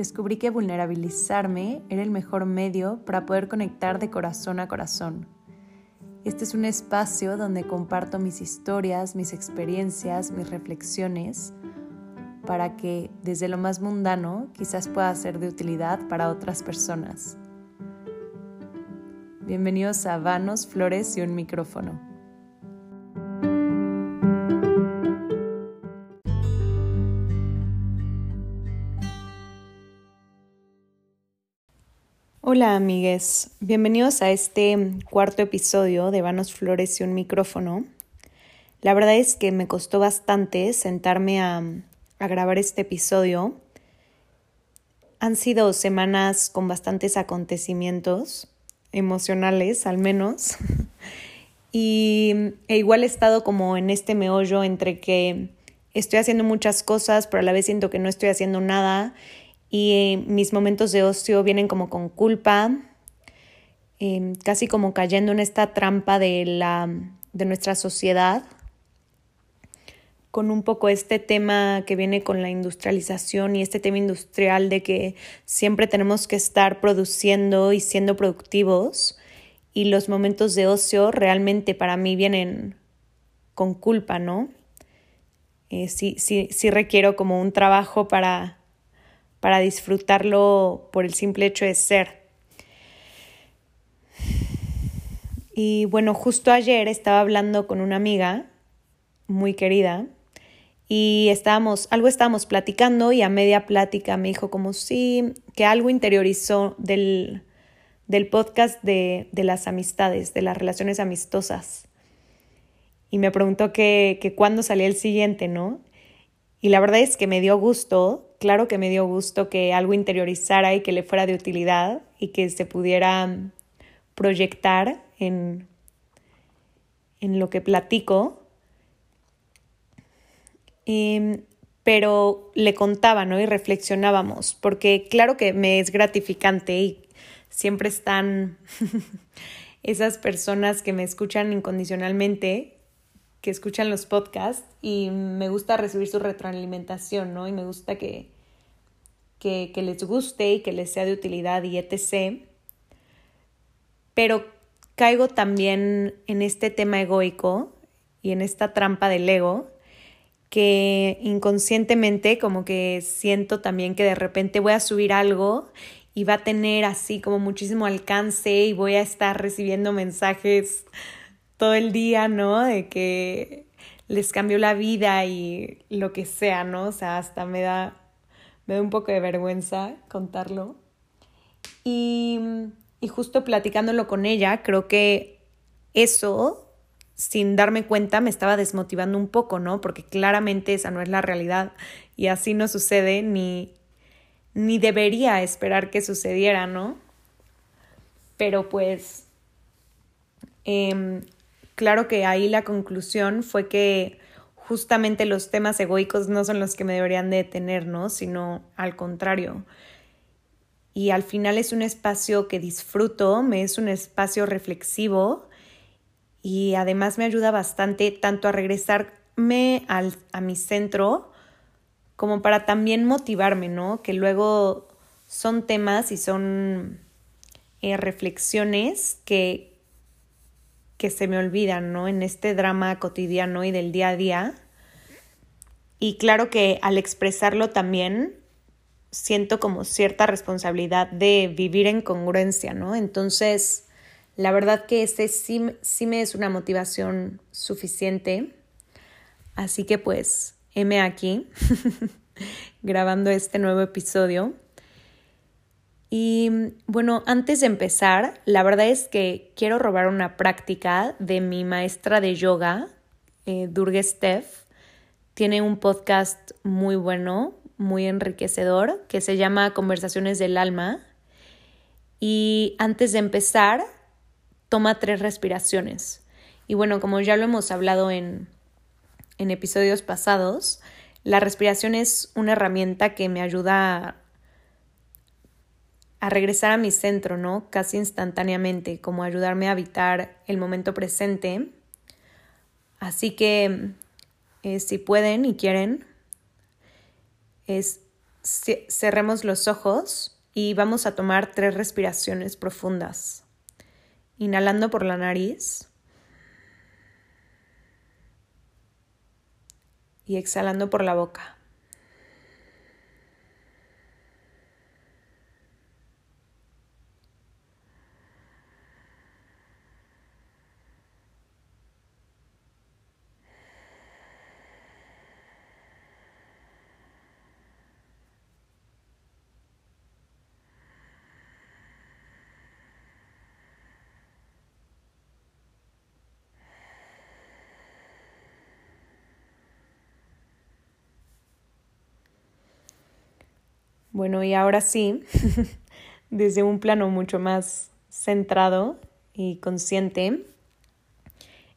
descubrí que vulnerabilizarme era el mejor medio para poder conectar de corazón a corazón. Este es un espacio donde comparto mis historias, mis experiencias, mis reflexiones, para que desde lo más mundano quizás pueda ser de utilidad para otras personas. Bienvenidos a Vanos, Flores y un micrófono. Hola amigues, bienvenidos a este cuarto episodio de Vanos, Flores y un micrófono. La verdad es que me costó bastante sentarme a, grabar este episodio. Han sido semanas con bastantes acontecimientos emocionales al menos. y e igual estado como en este meollo entre que estoy haciendo muchas cosas, pero a la vez siento que no estoy haciendo nada y eh, mis momentos de ocio vienen como con culpa, em, casi como cayendo en esta trampa de, la, de nuestra sociedad, con un poco este tema que viene con la industrialización y este tema industrial de que siempre tenemos que estar produciendo y siendo productivos y los momentos de ocio realmente para mí vienen con culpa, ¿no? Eh, sí, sí, sí requiero como un trabajo para para disfrutarlo por el simple hecho de ser. Y bueno, justo ayer estaba hablando con una amiga muy querida y estábamos, algo estábamos platicando y a media plática me dijo como sí, que algo interiorizó del, del podcast de, de, las amistades, de las relaciones amistosas. Y me preguntó que, cuándo salía el siguiente, ¿no? Y la verdad es que me dio gusto claro que me dio gusto que algo interiorizara y que le fuera de utilidad y que se pudiera proyectar en, en lo que platico. Em, pero le contaba, ¿no? Y reflexionábamos, porque claro que me es gratificante y siempre están esas personas que me escuchan incondicionalmente que escuchan los podcasts y me gusta recibir su retroalimentación, ¿no? Y me gusta que, que, que les guste y que les sea de utilidad y etc. Pero caigo también en este tema egoico y en esta trampa del ego que inconscientemente como que siento también que de repente voy a subir algo y va a tener así como muchísimo alcance y voy a estar recibiendo mensajes todo el día, ¿no? De que les cambió la vida y lo que sea, ¿no? O sea, hasta me da, me da un poco de vergüenza contarlo. Y, y justo platicándolo con ella, creo que eso, sin darme cuenta, me estaba desmotivando un poco, ¿no? Porque claramente esa no es la realidad y así no sucede ni, ni debería esperar que sucediera, ¿no? Pero pues eh, claro que ahí la conclusión fue que justamente los temas egoicos no son los que me deberían de detener, ¿no? Sino al contrario. Y al final es un espacio que disfruto, me es un espacio reflexivo y además me ayuda bastante tanto a regresarme al, a mi centro como para también motivarme, ¿no? Que luego son temas y son eh, reflexiones que, que se me olvidan, ¿no? En este drama cotidiano y del día a día. Y claro que al expresarlo también siento como cierta responsabilidad de vivir en congruencia, ¿no? Entonces, la verdad que ese sí, sí me es una motivación suficiente. Así que pues, heme aquí grabando este nuevo episodio. Y bueno, antes de empezar, la verdad es que quiero robar una práctica de mi maestra de yoga, eh, Durga Steph. Tiene un podcast muy bueno, muy enriquecedor, que se llama Conversaciones del Alma. Y antes de empezar, toma tres respiraciones. Y bueno, como ya lo hemos hablado en, en episodios pasados, la respiración es una herramienta que me ayuda a a regresar a mi centro, ¿no? Casi instantáneamente, como ayudarme a habitar el momento presente. Así que eh, si pueden y quieren, es cerremos los ojos y vamos a tomar tres respiraciones profundas. Inhalando por la nariz y exhalando por la boca. Bueno, y ahora sí, desde un plano mucho más centrado y consciente,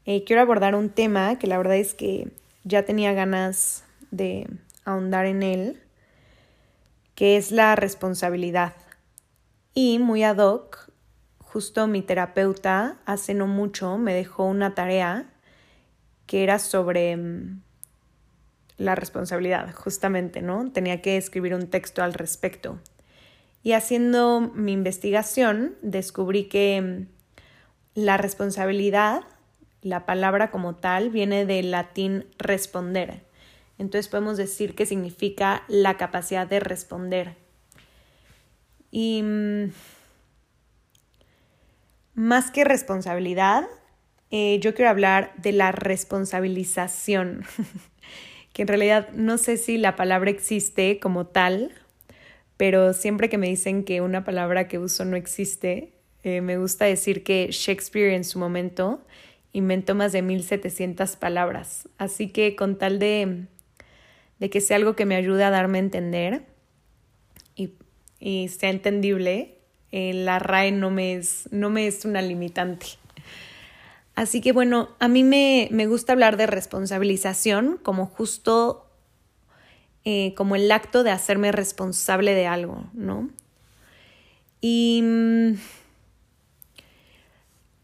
eh, quiero abordar un tema que la verdad es que ya tenía ganas de ahondar en él, que es la responsabilidad. Y muy ad hoc, justo mi terapeuta hace no mucho me dejó una tarea que era sobre mm, la responsabilidad, justamente, ¿no? Tenía que escribir un texto al respecto. Y haciendo mi investigación, descubrí que mm, la responsabilidad, la palabra como tal, viene del latín responder. Entonces podemos decir que significa la capacidad de responder. Y mm, más que responsabilidad, eh, yo quiero hablar de la responsabilización. que en realidad no sé si la palabra existe como tal, pero siempre que me dicen que una palabra que uso no existe, eh, me gusta decir que Shakespeare en su momento inventó más de 1700 palabras. Así que con tal de, de que sea algo que me ayude a darme a entender y, y sea entendible, eh, la RAE no me, es, no me es una limitante. Así que bueno, a mí me, gusta hablar de responsabilización como justo eh, como el acto de hacerme responsable de algo, ¿no? Y mm,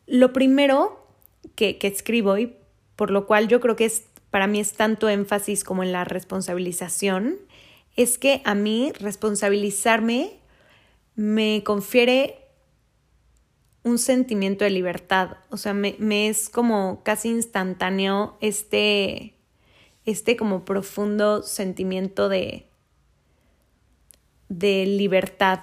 lo primero que, que escribo y por lo cual yo creo que es, para mí es tanto énfasis como en la responsabilización, es que a mí responsabilizarme me confiere un sentimiento de libertad. O sea, me, es como casi instantáneo este, este como profundo sentimiento de, de libertad.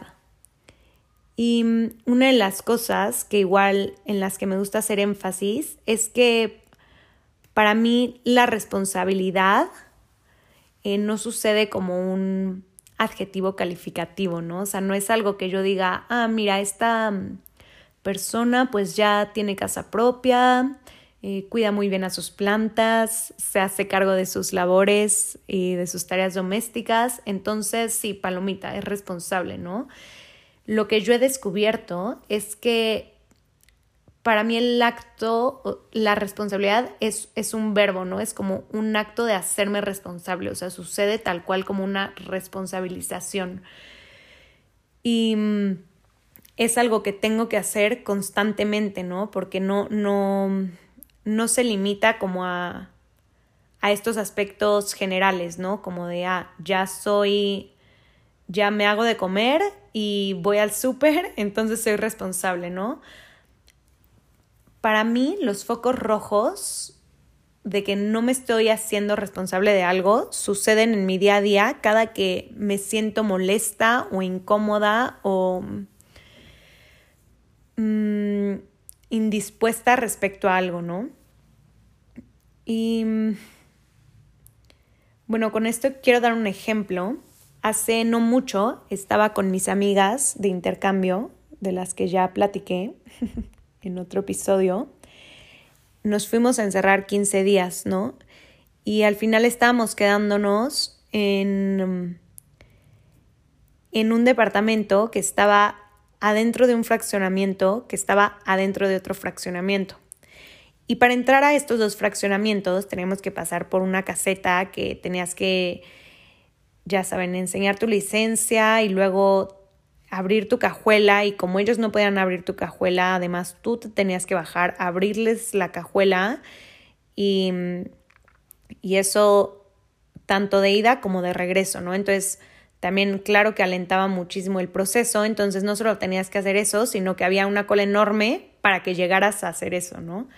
Y una de las cosas que igual en las que me gusta hacer énfasis es que para mí la responsabilidad eh, no sucede como un adjetivo calificativo, ¿no? O sea, no es algo que yo diga, ah, mira, esta persona pues ya tiene casa propia, eh, cuida muy bien a sus plantas, se hace cargo de sus labores y de sus tareas domésticas, entonces sí, palomita, es responsable, ¿no? Lo que yo he descubierto es que para mí el acto, la responsabilidad es, es un verbo, ¿no? Es como un acto de hacerme responsable, o sea, sucede tal cual como una responsabilización. Y mm, es algo que tengo que hacer constantemente, ¿no? Porque no, no, no se limita como a, a estos aspectos generales, ¿no? Como de, ah, ya soy, ya me hago de comer y voy al súper, entonces soy responsable, ¿no? Para mí, los focos rojos de que no me estoy haciendo responsable de algo suceden en mi día a día cada que me siento molesta o incómoda o Mm, indispuesta respecto a algo, ¿no? Y bueno, con esto quiero dar un ejemplo. Hace no mucho estaba con mis amigas de intercambio, de las que ya platiqué en otro episodio. Nos fuimos a encerrar 15 días, ¿no? Y al final estábamos quedándonos en, en un departamento que estaba adentro de un fraccionamiento que estaba adentro de otro fraccionamiento. Y para entrar a estos dos fraccionamientos teníamos que pasar por una caseta que tenías que, ya saben, enseñar tu licencia y luego abrir tu cajuela y como ellos no podían abrir tu cajuela, además tú te tenías que bajar, abrirles la cajuela y, y eso tanto de ida como de regreso, ¿no? Entonces también claro que alentaba muchísimo el proceso, entonces no solo tenías que hacer eso, sino que había una cola enorme para que llegaras a hacer eso, ¿no?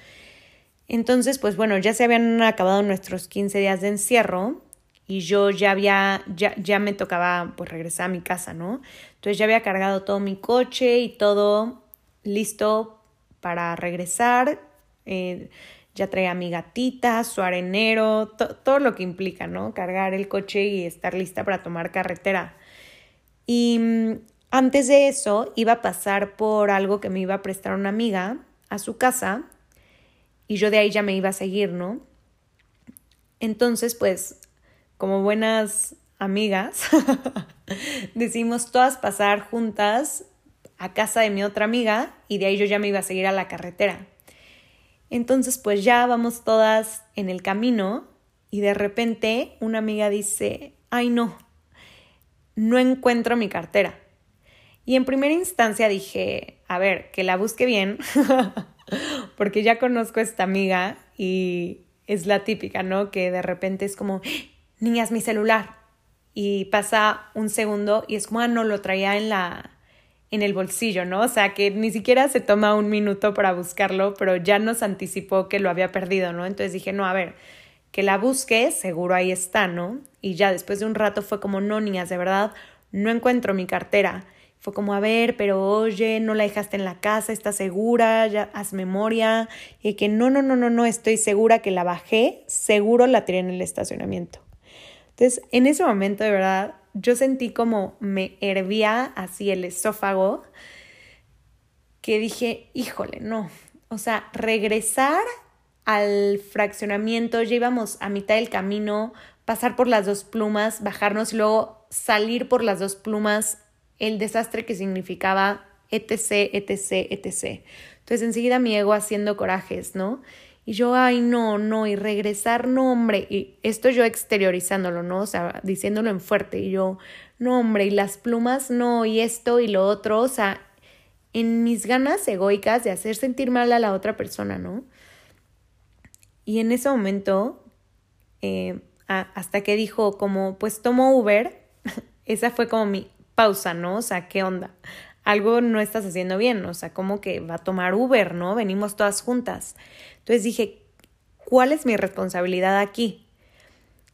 Entonces, pues bueno, ya se habían acabado nuestros 15 días de encierro y yo ya había, ya, ya me tocaba pues regresar a mi casa, ¿no? Entonces ya había cargado todo mi coche y todo listo para regresar. Eh, ya traía mi gatita, su arenero, todo lo que implica, ¿no? Cargar el coche y estar lista para tomar carretera. Y mm, antes de eso iba a pasar por algo que me iba a prestar una amiga a su casa y yo de ahí ya me iba a seguir, ¿no? Entonces, pues, como buenas amigas, decidimos todas pasar juntas a casa de mi otra amiga y de ahí yo ya me iba a seguir a la carretera. Entonces, pues ya vamos todas en el camino y de repente una amiga dice, ay no, no encuentro mi cartera. Y en primera instancia dije, a ver, que la busque bien, porque ya conozco a esta amiga y es la típica, ¿no? Que de repente es como, niñas, mi celular. Y pasa un segundo y es como, ah, no, lo traía en la, en el bolsillo, ¿no? O sea, que ni siquiera se toma un minuto para buscarlo, pero ya nos anticipó que lo había perdido, ¿no? Entonces dije, no, a ver, que la busque, seguro ahí está, ¿no? Y ya después de un rato fue como, no, niñas, de verdad, no encuentro mi cartera. Fue como, a ver, pero oye, no la dejaste en la casa, ¿estás segura? Ya haz memoria. Y que no, no, no, no, no, estoy segura que la bajé, seguro la tiré en el estacionamiento. Entonces, en ese momento, de verdad, yo sentí como me hervía así el esófago, que dije, híjole, no. O sea, regresar al fraccionamiento, ya íbamos a mitad del camino, pasar por las dos plumas, bajarnos y luego salir por las dos plumas el desastre que significaba etc, etc, etc. Entonces enseguida mi ego haciendo corajes, ¿no? Y yo, ay, no, no, y regresar, no, hombre, y esto yo exteriorizándolo, ¿no? O sea, diciéndolo en fuerte, y yo, no, hombre, y las plumas, no, y esto y lo otro, o sea, en mis ganas egoicas de hacer sentir mal a la otra persona, ¿no? Y en ese momento, eh, hasta que dijo como, pues tomo Uber, esa fue como mi, pausa, ¿no? O sea, ¿qué onda? Algo no estás haciendo bien, o sea, como que va a tomar Uber, ¿no? Venimos todas juntas. Entonces dije, ¿cuál es mi responsabilidad aquí?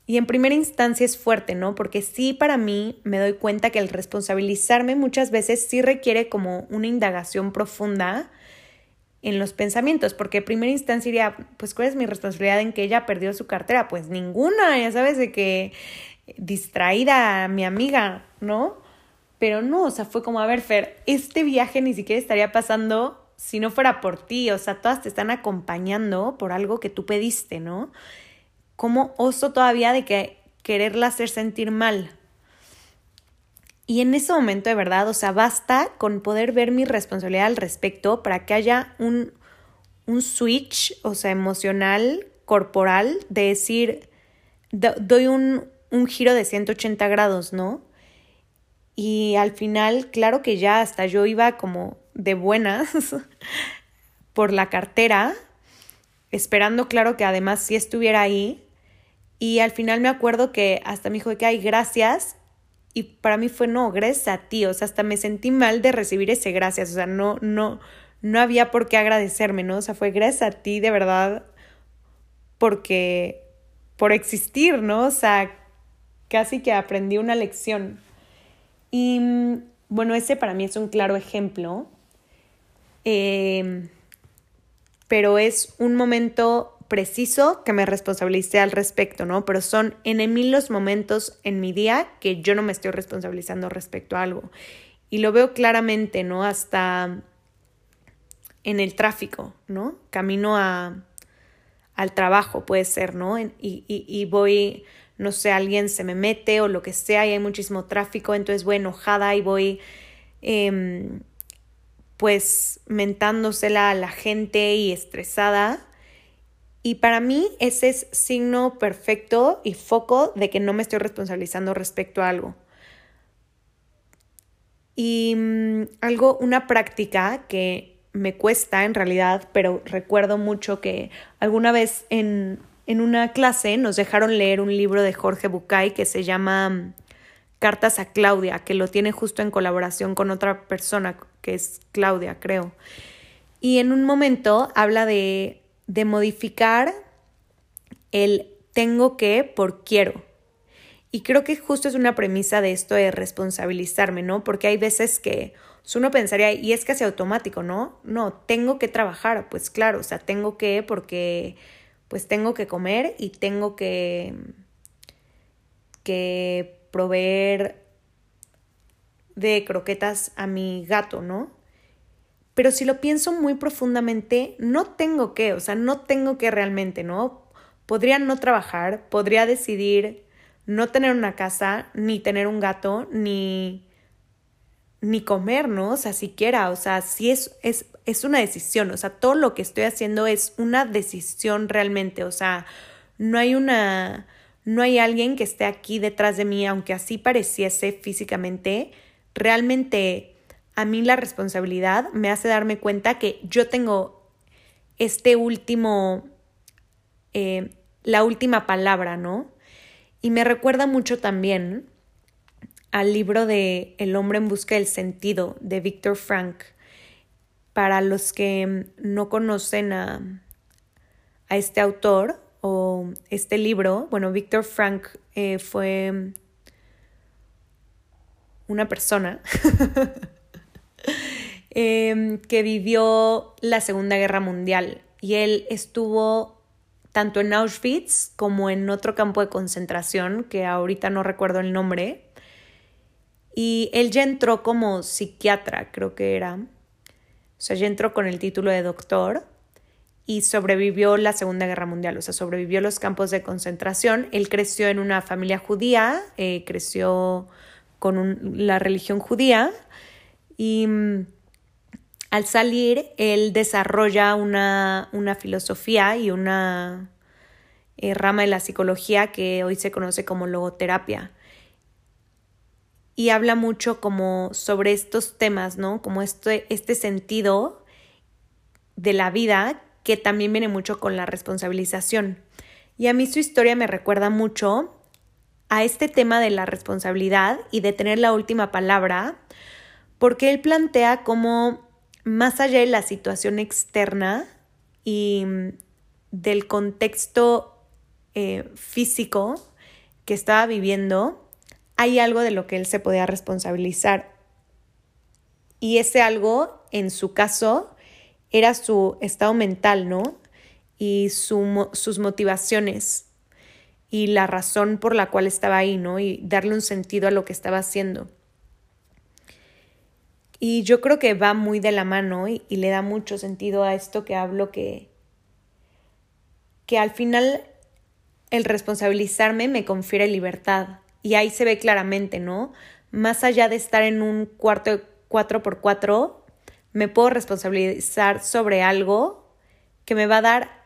Y en primera instancia es fuerte, ¿no? Porque sí para mí me doy cuenta que el responsabilizarme muchas veces sí requiere como una indagación profunda en los pensamientos, porque en primera instancia diría, pues ¿cuál es mi responsabilidad en que ella perdió su cartera? Pues ninguna, ya sabes, de que distraída mi amiga, ¿no? Pero no, o sea, fue como, a ver, Fer, este viaje ni siquiera estaría pasando si no fuera por ti, o sea, todas te están acompañando por algo que tú pediste, ¿no? ¿Cómo oso todavía de que quererla hacer sentir mal? Y en ese momento, de verdad, o sea, basta con poder ver mi responsabilidad al respecto para que haya un, un switch, o sea, emocional, corporal, de decir, doy un, un giro de 180 grados, ¿no? Y al final, claro que ya hasta yo iba como de buenas por la cartera, esperando, claro que además sí estuviera ahí. Y al final me acuerdo que hasta me dijo que hay gracias. Y para mí fue no, gracias a ti. O sea, hasta me sentí mal de recibir ese gracias. O sea, no, no, no había por qué agradecerme, ¿no? O sea, fue gracias a ti de verdad porque por existir, ¿no? O sea, casi que aprendí una lección. Y mm, bueno, ese para mí es un claro ejemplo, em, pero es un momento preciso que me responsabilicé al respecto, ¿no? Pero son en mil los momentos en mi día que yo no me estoy responsabilizando respecto a algo. Y lo veo claramente, ¿no? Hasta en el tráfico, ¿no? Camino a, al trabajo, puede ser, ¿no? y, y voy no sé, alguien se me mete o lo que sea y hay muchísimo tráfico, entonces voy enojada y voy em, pues mentándosela a la gente y estresada. Y para mí ese es signo perfecto y foco de que no me estoy responsabilizando respecto a algo. Y mm, algo, una práctica que me cuesta en realidad, pero recuerdo mucho que alguna vez en en una clase nos dejaron leer un libro de Jorge Bucay que se llama cartas a Claudia, que lo tiene justo en colaboración con otra persona, que es Claudia, creo. Y en un momento habla de, de modificar el tengo que por quiero. Y creo que justo es una premisa de esto de responsabilizarme, ¿no? Porque hay veces que uno pensaría, y es casi automático, ¿no? No, tengo que trabajar, pues claro, o sea, tengo que porque pues tengo que comer y tengo que que proveer de croquetas a mi gato, ¿no? Pero si lo pienso muy profundamente, no tengo que, o sea, no tengo que realmente, ¿no? Podría no trabajar, podría decidir no tener una casa, ni tener un gato, ni, ni comer, ¿no? O sea, siquiera, o sea, sí es, es, es una decisión, o sea, todo lo que estoy haciendo es una decisión realmente, o sea, no hay una, no hay alguien que esté aquí detrás de mí, aunque así pareciese físicamente, realmente a mí la responsabilidad me hace darme cuenta que yo tengo este último, eh, la última palabra, ¿no? Y me recuerda mucho también al libro de El hombre en busca del sentido de Víctor Frank. Para los que no conocen a, a este autor, o este libro, bueno, Víctor Frank eh, fue una persona em, que vivió la Segunda Guerra Mundial y él estuvo tanto en Auschwitz como en otro campo de concentración, que ahorita no recuerdo el nombre, y él ya entró como psiquiatra, creo que era, sea, ya entró con el título de doctor, y sobrevivió la Segunda Guerra Mundial, o sea, sobrevivió los campos de concentración. Él creció en una familia judía, eh, creció con la religión judía y mm, al salir él desarrolla una, una filosofía y una eh, rama de la psicología que hoy se conoce como logoterapia. Y habla mucho como sobre estos temas, ¿no? Como este, este sentido de la vida que también viene mucho con la responsabilización. Y a mí su historia me recuerda mucho a este tema de la responsabilidad y de tener la última palabra, porque él plantea como más allá de la situación externa y del contexto eh, físico que estaba viviendo, hay algo de lo que él se podía responsabilizar. Y ese algo, en su caso, era su estado mental, ¿no? Y sus motivaciones y la razón por la cual estaba ahí, ¿no? Y darle un sentido a lo que estaba haciendo. Y yo creo que va muy de la mano y, y le da mucho sentido a esto que hablo que, que al final el responsabilizarme me confiere libertad. Y ahí se ve claramente, ¿no? Más allá de estar en un cuarto de 4x4, me puedo responsabilizar sobre algo que me va a dar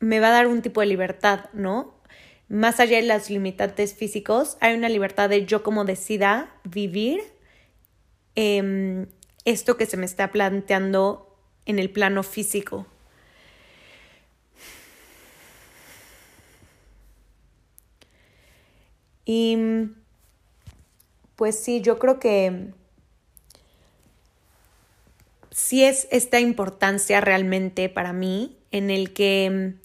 me va a dar un tipo de libertad, ¿no? Más allá de los limitantes físicos, hay una libertad de yo como decida vivir em, esto que se me está planteando en el plano físico. Y pues sí, yo creo que sí es esta importancia realmente para mí en el que mm,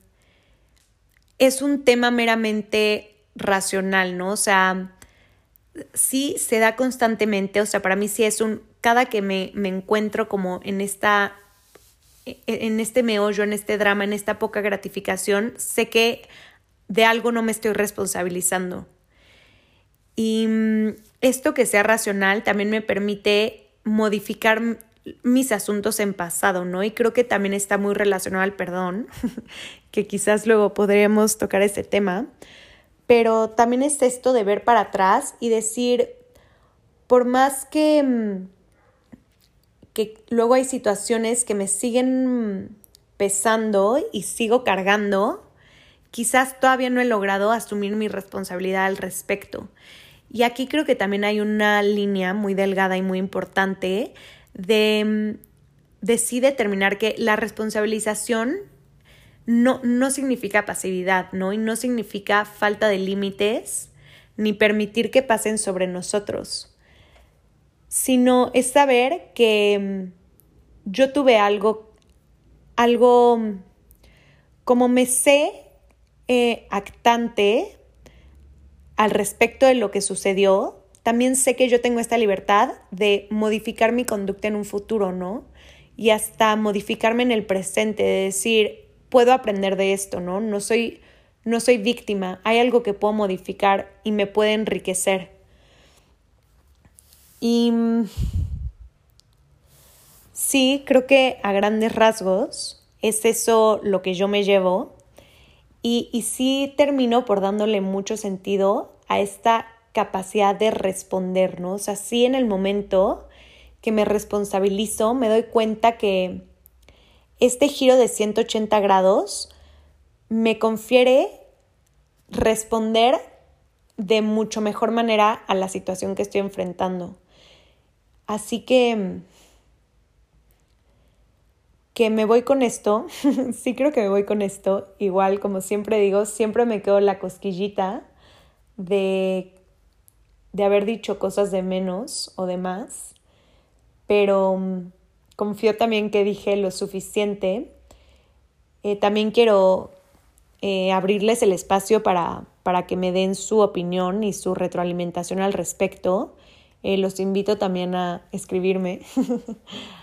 es un tema meramente racional, ¿no? O sea, sí se da constantemente, o sea, para mí sí es un, cada que me, me encuentro como en esta, e, en este meollo, en este drama, en esta poca gratificación, sé que de algo no me estoy responsabilizando. Y mm, esto que sea racional también me permite modificar mis asuntos en pasado, ¿no? Y creo que también está muy relacionado al perdón, que quizás luego podremos tocar ese tema, pero también es esto de ver para atrás y decir, por más que, mm, que luego hay situaciones que me siguen pesando y sigo cargando, quizás todavía no he logrado asumir mi responsabilidad al respecto. Y aquí creo que también hay una línea muy delgada y muy importante de, de sí determinar que la responsabilización no, no significa pasividad, ¿no? Y no significa falta de límites, ni permitir que pasen sobre nosotros, sino es saber que mm, yo tuve algo, algo, mm, como me sé eh, actante al respecto de lo que sucedió, también sé que yo tengo esta libertad de modificar mi conducta en un futuro, ¿no? Y hasta modificarme en el presente, de decir, puedo aprender de esto, ¿no? No soy, no soy víctima, hay algo que puedo modificar y me puede enriquecer. Y mm, sí, creo que a grandes rasgos es eso lo que yo me llevo. Y, sí termino por dándole mucho sentido a esta capacidad de respondernos. Así en el momento que me responsabilizo, me doy cuenta que este giro de 180 grados me confiere responder de mucho mejor manera a la situación que estoy enfrentando. Así que que me voy con esto, sí creo que me voy con esto, igual como siempre digo, siempre me quedo la cosquillita de de haber dicho cosas de menos o de más, pero mm, confío también que dije lo suficiente. Eh, también quiero eh, abrirles el espacio para, para, que me den su opinión y su retroalimentación al respecto. Eh, los invito también a escribirme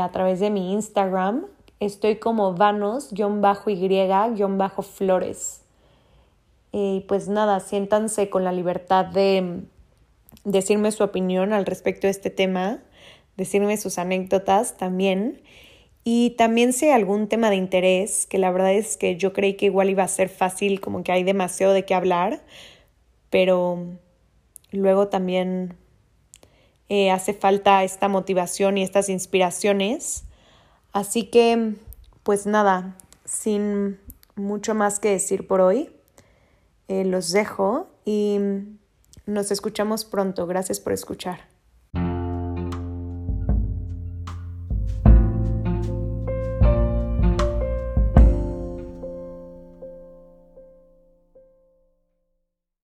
a través de mi Instagram. Estoy como vanos-y-flores. Y pues nada, siéntanse con la libertad de decirme su opinión al respecto de este tema, decirme sus anécdotas también. Y también si hay algún tema de interés, que la verdad es que yo creí que igual iba a ser fácil, como que hay demasiado de qué hablar, pero luego también eh, hace falta esta motivación y estas inspiraciones. Así que, pues nada, sin mucho más que decir por hoy, eh, los dejo y nos escuchamos pronto. Gracias por escuchar.